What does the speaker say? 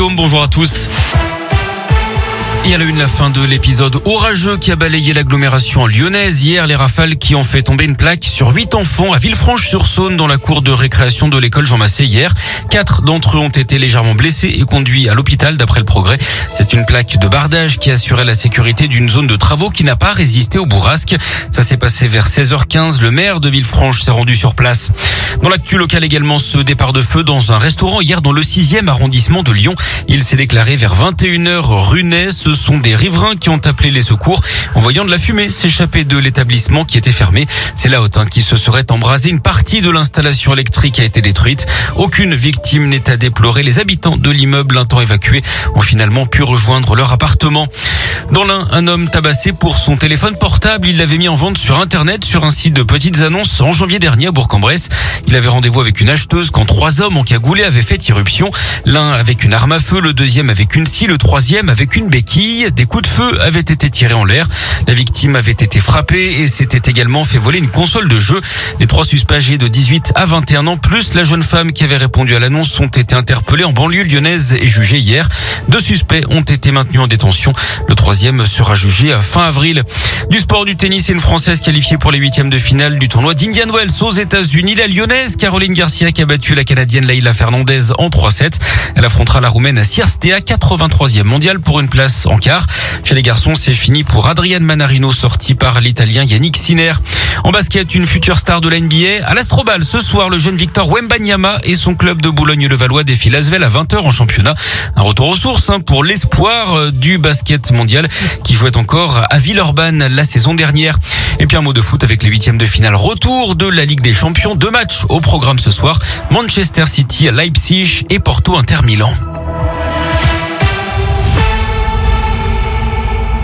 Bonjour à tous. Et à la une, la fin de l'épisode orageux qui a balayé l'agglomération lyonnaise. Hier, les rafales qui ont fait tomber une plaque sur huit enfants à Villefranche-sur-Saône dans la cour de récréation de l'école Jean Massé hier. Quatre d'entre eux ont été légèrement blessés et conduits à l'hôpital d'après le progrès. C'est une plaque de bardage qui assurait la sécurité d'une zone de travaux qui n'a pas résisté au bourrasque. Ça s'est passé vers 16h15. Le maire de Villefranche s'est rendu sur place. Dans l'actu local également, ce départ de feu dans un restaurant hier dans le 6e arrondissement de Lyon. Il s'est déclaré vers 21h rue Ce sont des riverains qui ont appelé les secours en voyant de la fumée s'échapper de l'établissement qui était fermé. C'est la haute qui se serait embrasé. Une partie de l'installation électrique a été détruite. Aucune victime n'est à déplorer. Les habitants de l'immeuble, un temps évacués, ont finalement pu rejoindre leur appartement. Dans l'un, un homme tabassé pour son téléphone portable. Il l'avait mis en vente sur Internet sur un site de petites annonces en janvier dernier à Bourg-en-Bresse. Il avait rendez-vous avec une acheteuse quand trois hommes en cagoulé avaient fait irruption. L'un avec une arme à feu, le deuxième avec une scie, le troisième avec une béquille. Des coups de feu avaient été tirés en l'air. La victime avait été frappée et s'était également fait voler une console de jeu. Les trois suspects âgés de 18 à 21 ans, plus la jeune femme qui avait répondu à l'annonce, ont été interpellés en banlieue lyonnaise et jugés hier. Deux suspects ont été maintenus en détention. Le troisième sera jugé à fin avril. Du sport du tennis et une Française qualifiée pour les huitièmes de finale du tournoi d'Indian Wells aux États-Unis. La lyonnaise Caroline Garcia qui a battu la Canadienne Leila Fernandez en 3-7. Elle affrontera la Roumaine Sierstea, 83e mondiale pour une place en quart. Chez les garçons, c'est fini pour Adrian Manarino, sorti par l'Italien Yannick Sinner. En basket, une future star de la NBA. À l'Astrobal, ce soir, le jeune Victor Wembanyama et son club de Boulogne-le-Valois défilent Asvel à 20h en championnat. Un retour aux sources hein, pour l'espoir euh, du basket mondial qui jouait encore à Villeurbanne la saison dernière. Et puis un mot de foot avec les huitièmes de finale. Retour de la Ligue des Champions. Deux matchs au programme ce soir. Manchester City, Leipzig et Porto Inter Milan.